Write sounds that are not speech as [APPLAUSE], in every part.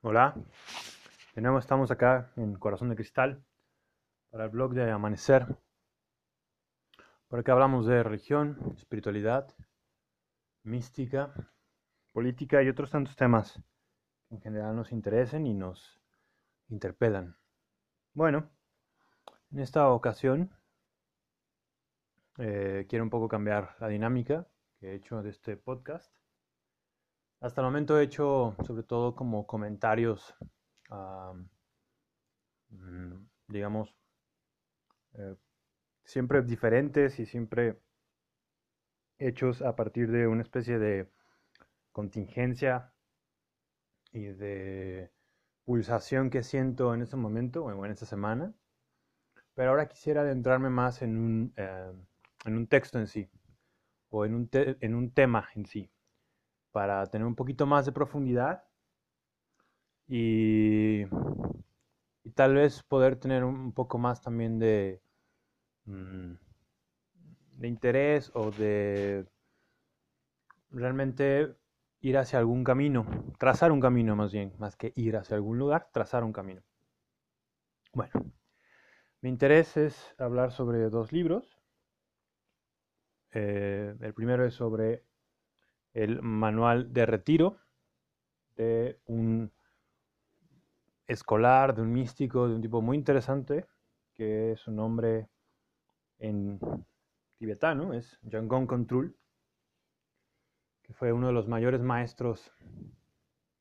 Hola, de nuevo estamos acá en Corazón de Cristal para el blog de Amanecer. Por acá hablamos de religión, espiritualidad, mística, política y otros tantos temas que en general nos interesen y nos interpelan. Bueno, en esta ocasión eh, quiero un poco cambiar la dinámica que he hecho de este podcast hasta el momento he hecho sobre todo como comentarios, mm, digamos, eh, siempre diferentes y siempre hechos a partir de una especie de contingencia y de pulsación que siento en este momento o en esta semana. Pero ahora quisiera adentrarme más en un, eh, en un texto en sí o en un, en un tema en sí para tener un poquito más de profundidad y, tal vez poder tener un poco más también de, mm, de interés o de realmente ir hacia algún camino, trazar un camino más bien, más que ir hacia algún lugar, trazar un camino. Bueno, mi interés es hablar sobre dos libros. Eh, el primero es sobre el manual de retiro de un escolar, de un místico, de un tipo muy interesante, que es un nombre en tibetano, es Yangon Control, que fue uno de los mayores maestros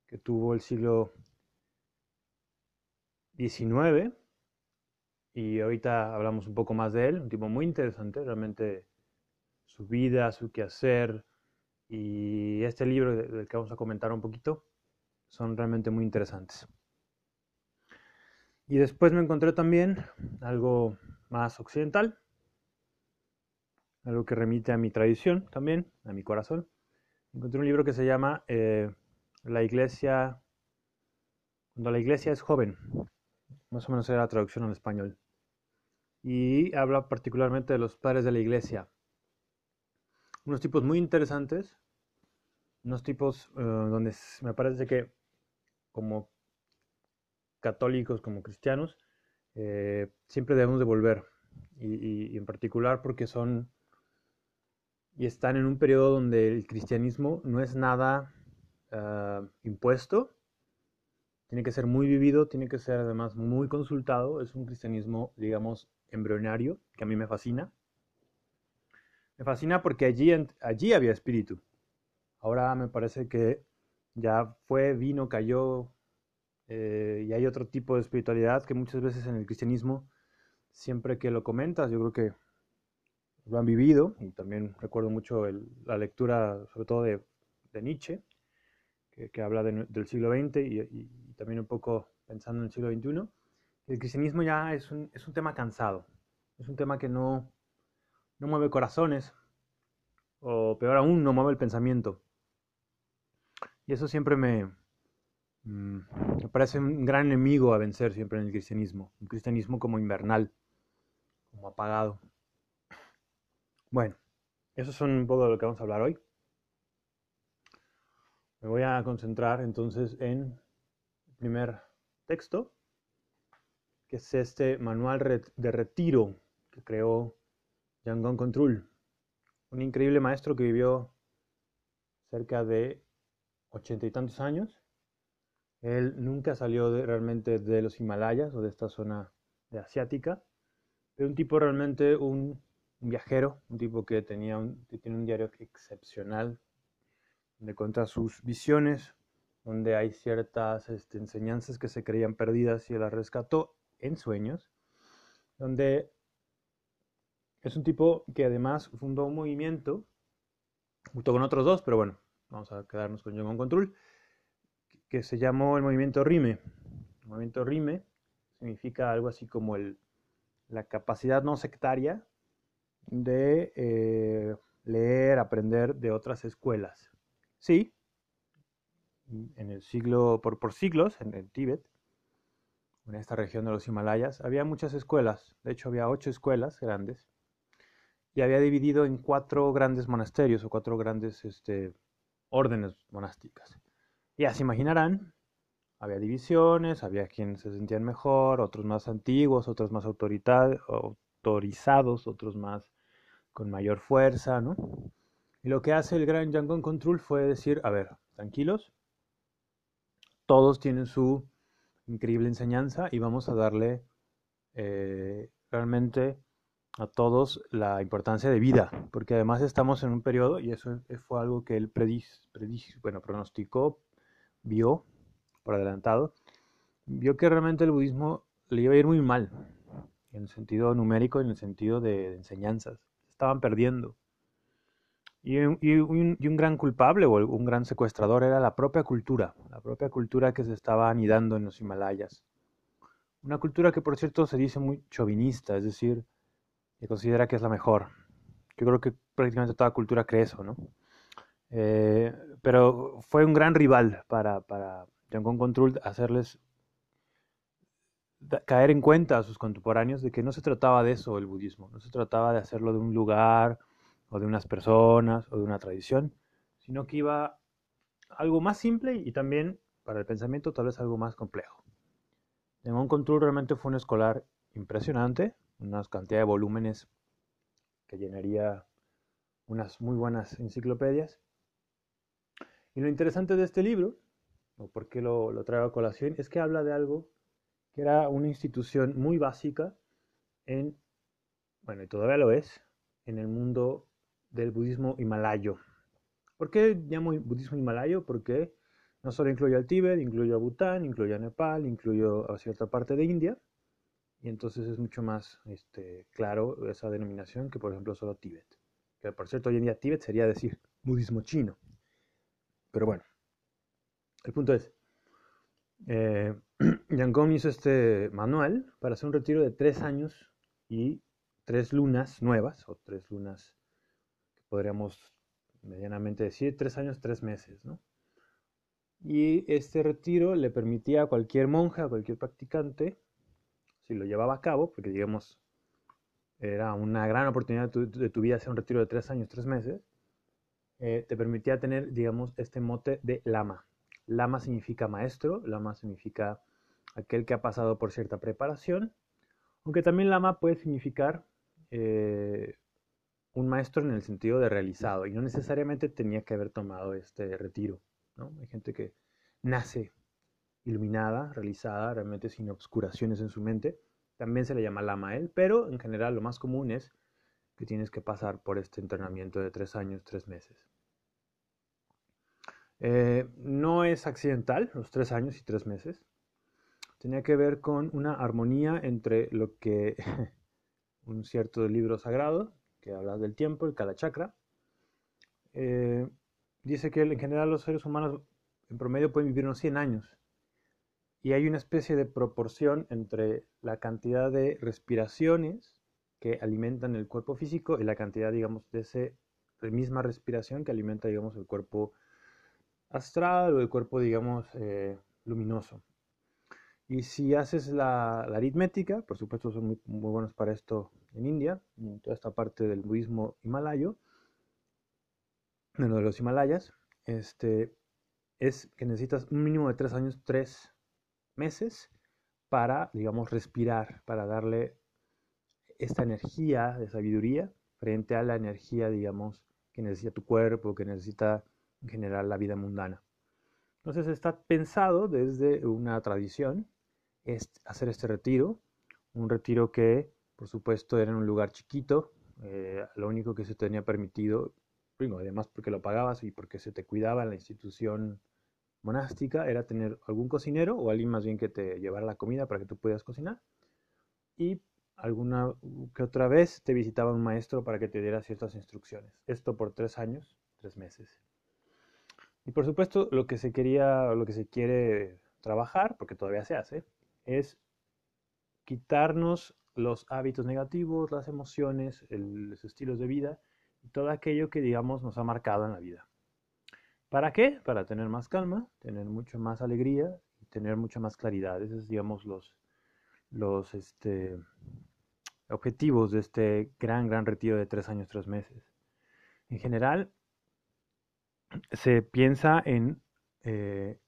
que tuvo el siglo XIX. Y ahorita hablamos un poco más de él, un tipo muy interesante, realmente su vida, su quehacer, y este libro del que vamos a comentar un poquito son realmente muy interesantes. Y después me encontré también algo más occidental, algo que remite a mi tradición también, a mi corazón. Encontré un libro que se llama eh, La Iglesia, cuando la Iglesia es joven, más o menos era la traducción al español. Y habla particularmente de los padres de la Iglesia, unos tipos muy interesantes, unos tipos eh, donde me parece que como católicos, como cristianos, eh, siempre debemos de volver. Y, en particular porque son y están en un periodo donde el cristianismo no es nada ah, impuesto, tiene que ser muy vivido, tiene que ser además muy consultado, es un cristianismo, digamos, embrionario, que a mí me fascina. Me fascina porque allí, allí había espíritu. Ahora me parece que ya fue, vino, cayó, eh, y hay otro tipo de espiritualidad que muchas veces en el cristianismo, siempre que lo comentas, yo creo que lo han vivido, y también recuerdo mucho la lectura, sobre todo de, Nietzsche, que, habla del siglo XX y, también un poco pensando en el siglo XXI. El cristianismo ya es un, es un tema cansado, es un tema que no, no mueve corazones, o peor aún, no mueve el pensamiento. Y eso siempre me, mm, me parece un gran enemigo a vencer siempre en el cristianismo. Un cristianismo como invernal, como apagado. Bueno, eso es un poco de lo que vamos a hablar hoy. Me voy a concentrar entonces en el primer texto, que es este manual de retiro que creó Yangon Control, un increíble maestro que vivió cerca de ochenta y tantos años. Él nunca salió realmente de los Himalayas o de esta zona de asiática, pero un tipo realmente un, viajero, un tipo que tenía un, tiene un diario excepcional, donde cuenta sus visiones, donde hay ciertas este, enseñanzas que se creían perdidas y él las rescató en sueños, donde es un tipo que además fundó un movimiento, junto con otros dos, pero bueno, vamos a quedarnos con John Control, que se llamó el movimiento RIME. El movimiento RIME significa algo así como el, la capacidad no sectaria de eh, leer, aprender de otras escuelas. Sí, en el siglo, por, por siglos, en el Tíbet, en esta región de los Himalayas, había muchas escuelas. De hecho, había ocho escuelas grandes y había dividido en cuatro grandes monasterios o cuatro grandes este, órdenes monásticas. Ya se imaginarán, había divisiones, había quienes se sentían mejor, otros más antiguos, otros más autorizados, otros más con mayor fuerza, ¿no? Y lo que hace el gran Yangon Control fue decir, a ver, tranquilos, todos tienen su increíble enseñanza y vamos a darle eh, realmente a todos la importancia de vida, porque además estamos en un periodo, y eso fue algo que él bueno, pronosticó, vio por adelantado, vio que realmente el budismo le iba a ir muy mal, en el sentido numérico, en el sentido de, enseñanzas, estaban perdiendo. Y un, y un, gran culpable o un gran secuestrador era la propia cultura, la propia cultura que se estaba anidando en los Himalayas. Una cultura que, por cierto, se dice muy chauvinista, es decir, que considera que es la mejor. Yo creo que prácticamente toda cultura cree eso, ¿no? Eh, pero fue un gran rival para, para Yangon Control hacerles caer en cuenta a sus contemporáneos de que no se trataba de eso el budismo, no se trataba de hacerlo de un lugar o de unas personas o de una tradición, sino que iba algo más simple y también para el pensamiento tal vez algo más complejo. Yangon Control realmente fue un escolar impresionante, una cantidad de volúmenes que llenaría unas muy buenas enciclopedias. Y lo interesante de este libro, o por qué lo, lo traigo a colación, es que habla de algo que era una institución muy básica en, bueno, y todavía lo es, en el mundo del budismo himalayo. ¿Por qué llamo budismo himalayo? Porque no solo incluye al Tíbet, incluye a Bután, incluye a Nepal, incluye a cierta parte de India, y entonces es mucho más este, claro esa denominación que por ejemplo solo Tíbet. Que por cierto hoy en día Tíbet sería decir budismo chino. Pero bueno, el punto es, eh, [CLEARS THROAT] Yangon hizo este manual para hacer un retiro de tres años y tres lunas nuevas, o tres lunas que podríamos medianamente decir, tres años, tres meses, ¿no? Y este retiro le permitía a cualquier monja, a cualquier practicante, si lo llevaba a cabo, porque digamos, era una gran oportunidad de tu, vida hacer un retiro de tres años, tres meses, eh, te permitía tener, digamos, este mote de lama. Lama significa maestro, lama significa aquel que ha pasado por cierta preparación, aunque también lama puede significar eh, un maestro en el sentido de realizado, y no necesariamente tenía que haber tomado este retiro. ¿no? Hay gente que nace iluminada, realizada, realmente sin obscuraciones en su mente. También se le llama lama él, pero en general lo más común es que tienes que pasar por este entrenamiento de tres años, tres meses. Eh, no es accidental, los tres años y tres meses. Tenía que ver con una armonía entre lo que [LAUGHS] un cierto libro sagrado, que habla del tiempo, el Kala Chakra, eh, dice que en general los seres humanos en promedio pueden vivir unos 100 años y hay una especie de proporción entre la cantidad de respiraciones que alimentan el cuerpo físico y la cantidad, digamos, de esa misma respiración que alimenta, digamos, el cuerpo astral o el cuerpo, digamos, eh, luminoso. Y si haces la, aritmética, por supuesto son muy, buenos para esto en India, en toda esta parte del budismo himalayo, de los Himalayas, este, es que necesitas un mínimo de tres años, tres meses para, digamos, respirar, para darle esta energía de sabiduría frente a la energía, digamos, que necesita tu cuerpo, que necesita en general la vida mundana. Entonces está pensado desde una tradición es hacer este retiro, un retiro que por supuesto era en un lugar chiquito, eh, lo único que se tenía permitido, además porque lo pagabas y porque se te cuidaba en la institución monástica era tener algún cocinero o alguien más bien que te llevara la comida para que tú pudieras cocinar. Y alguna que otra vez te visitaba un maestro para que te diera ciertas instrucciones. Esto por tres años, tres meses. Y por supuesto lo que se quería, lo que se quiere trabajar, porque todavía se hace, es quitarnos los hábitos negativos, las emociones, los estilos de vida todo aquello que digamos nos ha marcado en la vida. ¿Para qué? Para tener más calma, tener mucho más alegría tener mucha más claridad. Esos digamos, los, los este, objetivos de este gran, gran retiro de tres años, tres meses. En general, se piensa en, eh,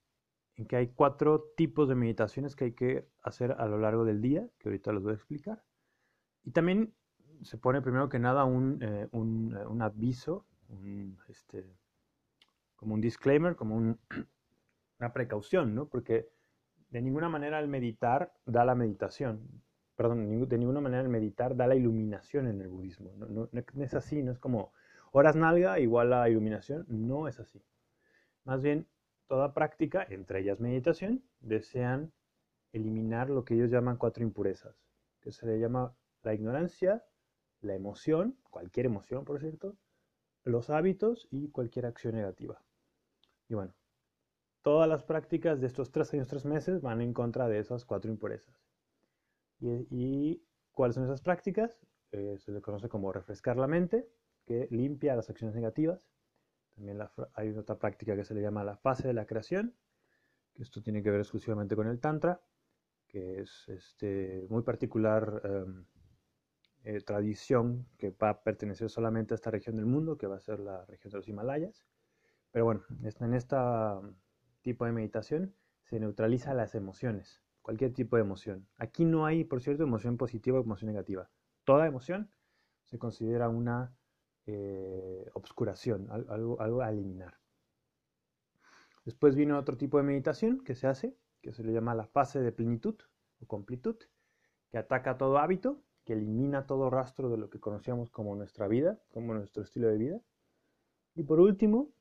que hay cuatro tipos de meditaciones que hay que hacer a lo largo del día, que ahorita los voy a explicar. Y también se pone primero que nada un, eh, un, eh, un aviso, un, este, como un disclaimer, como [CLEARS THROAT] una precaución, ¿no? Porque de ninguna manera el meditar da la meditación, perdón, de ninguna manera el meditar da la iluminación en el budismo. No, no, no es así, no es como horas nalga igual a iluminación, no es así. Más bien, toda práctica, entre ellas meditación, desean eliminar lo que ellos llaman cuatro impurezas, que se le llama la ignorancia, la emoción, cualquier emoción por cierto, los hábitos y cualquier acción negativa. Y bueno, todas las prácticas de estos tres años, tres meses van en contra de esas cuatro impurezas. ¿Y, cuáles son esas prácticas? Eh, se le conoce como refrescar la mente, que limpia las acciones negativas. También hay otra práctica que se le llama la fase de la creación, que esto tiene que ver exclusivamente con el Tantra, que es este, muy particular em, eh, tradición que va a pertenecer solamente a esta región del mundo, que va a ser la región de los Himalayas. Pero bueno, en este tipo de meditación se neutraliza las emociones, cualquier tipo de emoción. Aquí no hay, por cierto, emoción positiva o emoción negativa. Toda emoción se considera una eh, obscuración, algo, a eliminar. Después viene otro tipo de meditación que se hace, que se le llama la fase de plenitud o completud, que ataca todo hábito, que elimina todo rastro de lo que conocíamos como nuestra vida, como nuestro estilo de vida. Y por último,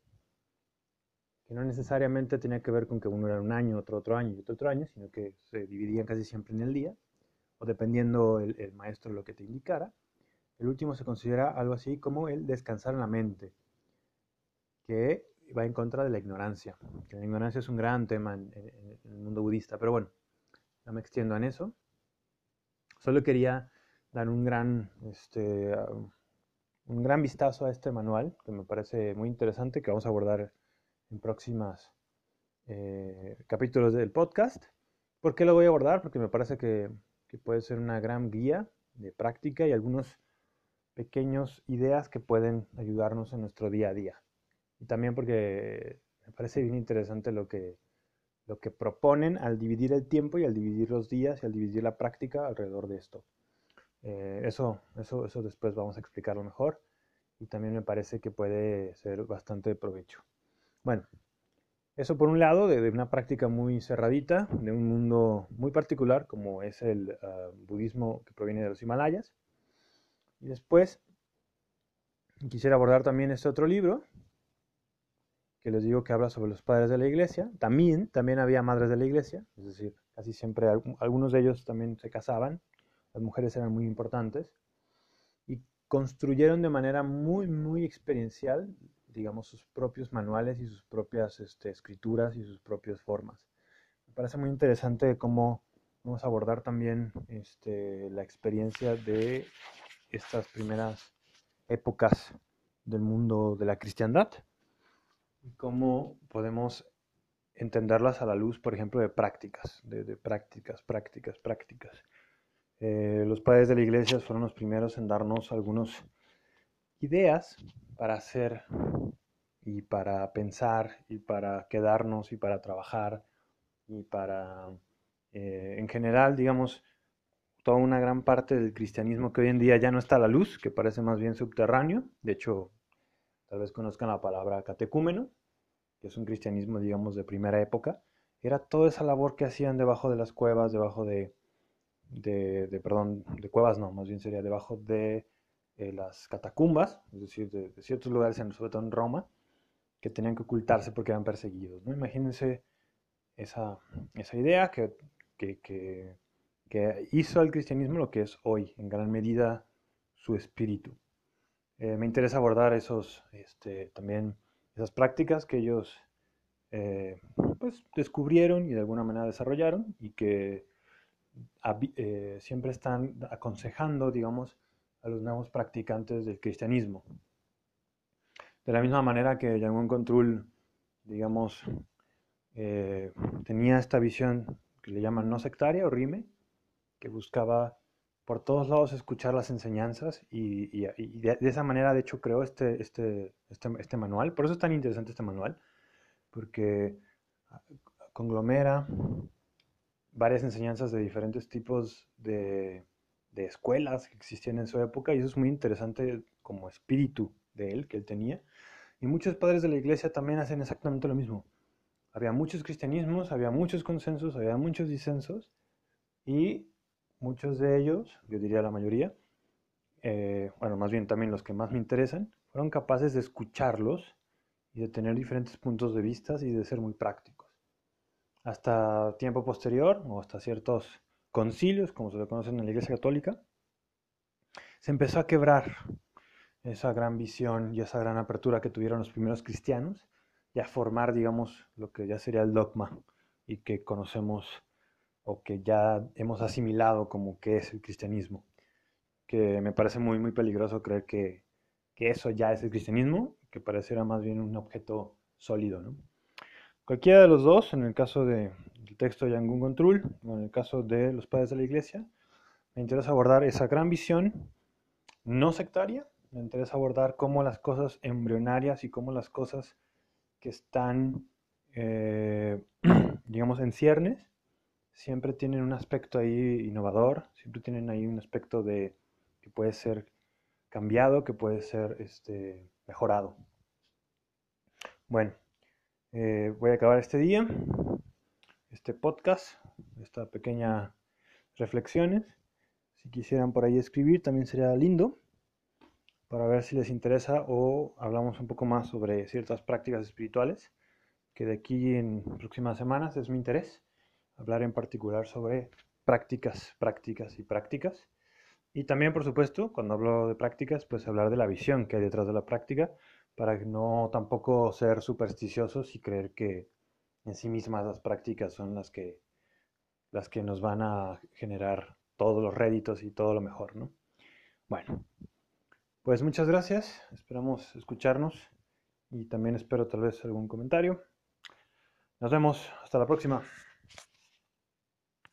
que no necesariamente tenía que ver con que uno era un año, otro otro año y otro otro año, sino que se dividían casi siempre en el día, o dependiendo el, maestro lo que te indicara. El último se considera algo así como el descansar en la mente, que va en contra de la ignorancia. la ignorancia es un gran tema en, el mundo budista, pero bueno, no me extiendo en eso. Solo quería dar un gran, este, un gran vistazo a este manual, que me parece muy interesante, que vamos a abordar en próximas eh, capítulos del podcast. ¿Por qué lo voy a abordar? Porque me parece que, que puede ser una gran guía de práctica y algunos pequeños ideas que pueden ayudarnos en nuestro día a día. Y también porque me parece bien interesante lo que, lo que proponen al dividir el tiempo y al dividir los días y al dividir la práctica alrededor de esto. Eh, eso, eso, eso después vamos a explicarlo mejor y también me parece que puede ser bastante de provecho. Bueno, eso por un lado, de, una práctica muy cerradita, de un mundo muy particular como es el ah, budismo que proviene de los Himalayas. Y después quisiera abordar también este otro libro, que les digo que habla sobre los padres de la iglesia. También, también había madres de la iglesia, es decir, casi siempre algunos de ellos también se casaban, las mujeres eran muy importantes, y construyeron de manera muy, muy experiencial, digamos, sus propios manuales y sus propias este, escrituras y sus propias formas. Me parece muy interesante cómo vamos a abordar también este, la experiencia de estas primeras épocas del mundo de la cristiandad y cómo podemos entenderlas a la luz, por ejemplo, de prácticas, de, prácticas, prácticas, prácticas. Eh, los padres de la iglesia fueron los primeros en darnos algunas ideas para hacer y para pensar y para quedarnos y para trabajar y para, eh, en general, digamos, toda una gran parte del cristianismo que hoy en día ya no está a la luz, que parece más bien subterráneo. De hecho, tal vez conozcan la palabra catecúmeno, que es un cristianismo, digamos, de primera época. Era toda esa labor que hacían debajo de las cuevas, debajo de, de, perdón, de cuevas no, más bien sería debajo de eh, las catacumbas, es decir, de, ciertos lugares, sobre todo en Roma, que tenían que ocultarse porque eran perseguidos. ¿no? Imagínense esa, esa idea que, que que hizo al cristianismo lo que es hoy, en gran medida su espíritu. Eh, me interesa abordar esos, este, también esas prácticas que ellos eh, pues, descubrieron y de alguna manera desarrollaron y que siempre están aconsejando, digamos, a los nuevos practicantes del cristianismo. De la misma manera que Yangon Control, digamos, tenía esta visión que le llaman no sectaria o rime, que buscaba por todos lados escuchar las enseñanzas y, de, esa manera de hecho creó este, este, este, este, manual. Por eso es tan interesante este manual, porque conglomera varias enseñanzas de diferentes tipos de, de escuelas que existían en su época y eso es muy interesante como espíritu de él que él tenía. Y muchos padres de la iglesia también hacen exactamente lo mismo. Había muchos cristianismos, había muchos consensos, había muchos disensos y muchos de ellos, yo diría la mayoría, eh, bueno, más bien también los que más me interesan, fueron capaces de escucharlos y de tener diferentes puntos de vista y de ser muy prácticos. Hasta tiempo posterior, o hasta ciertos concilios, como se lo conocen en la Iglesia Católica, se empezó a quebrar esa gran visión y esa gran apertura que tuvieron los primeros cristianos y a formar, digamos, lo que ya sería el dogma y que conocemos o que ya hemos asimilado como que es el cristianismo. Que me parece muy, muy peligroso creer que, que eso ya es el cristianismo, que pareciera más bien un objeto sólido. Cualquiera de los dos, en el caso del texto de Yangun Control en el caso de los padres de la iglesia, me interesa abordar esa gran visión no sectaria, me interesa abordar cómo las cosas embrionarias y cómo las cosas que están, eh, [CLEARS THROAT] digamos, en ciernes, siempre tienen un aspecto ahí innovador, siempre tienen ahí un aspecto de que puede ser cambiado, que puede ser este, mejorado. Bueno, eh, voy a acabar este día, este podcast, esta pequeña reflexiones. Si quisieran por ahí escribir, también sería lindo para ver si les interesa o hablamos un poco más sobre ciertas prácticas espirituales, que de aquí en próximas semanas es mi interés, hablar en particular sobre prácticas, prácticas y prácticas. Y también, por supuesto, cuando hablo de prácticas, pues hablar de la visión que hay detrás de la práctica, para no tampoco ser supersticiosos y creer que en sí mismas las prácticas son las que, las que nos van a generar todos los réditos y todo lo mejor, ¿no? Bueno, pues muchas gracias, esperamos escucharnos y también espero tal vez algún comentario. Nos vemos, hasta la próxima.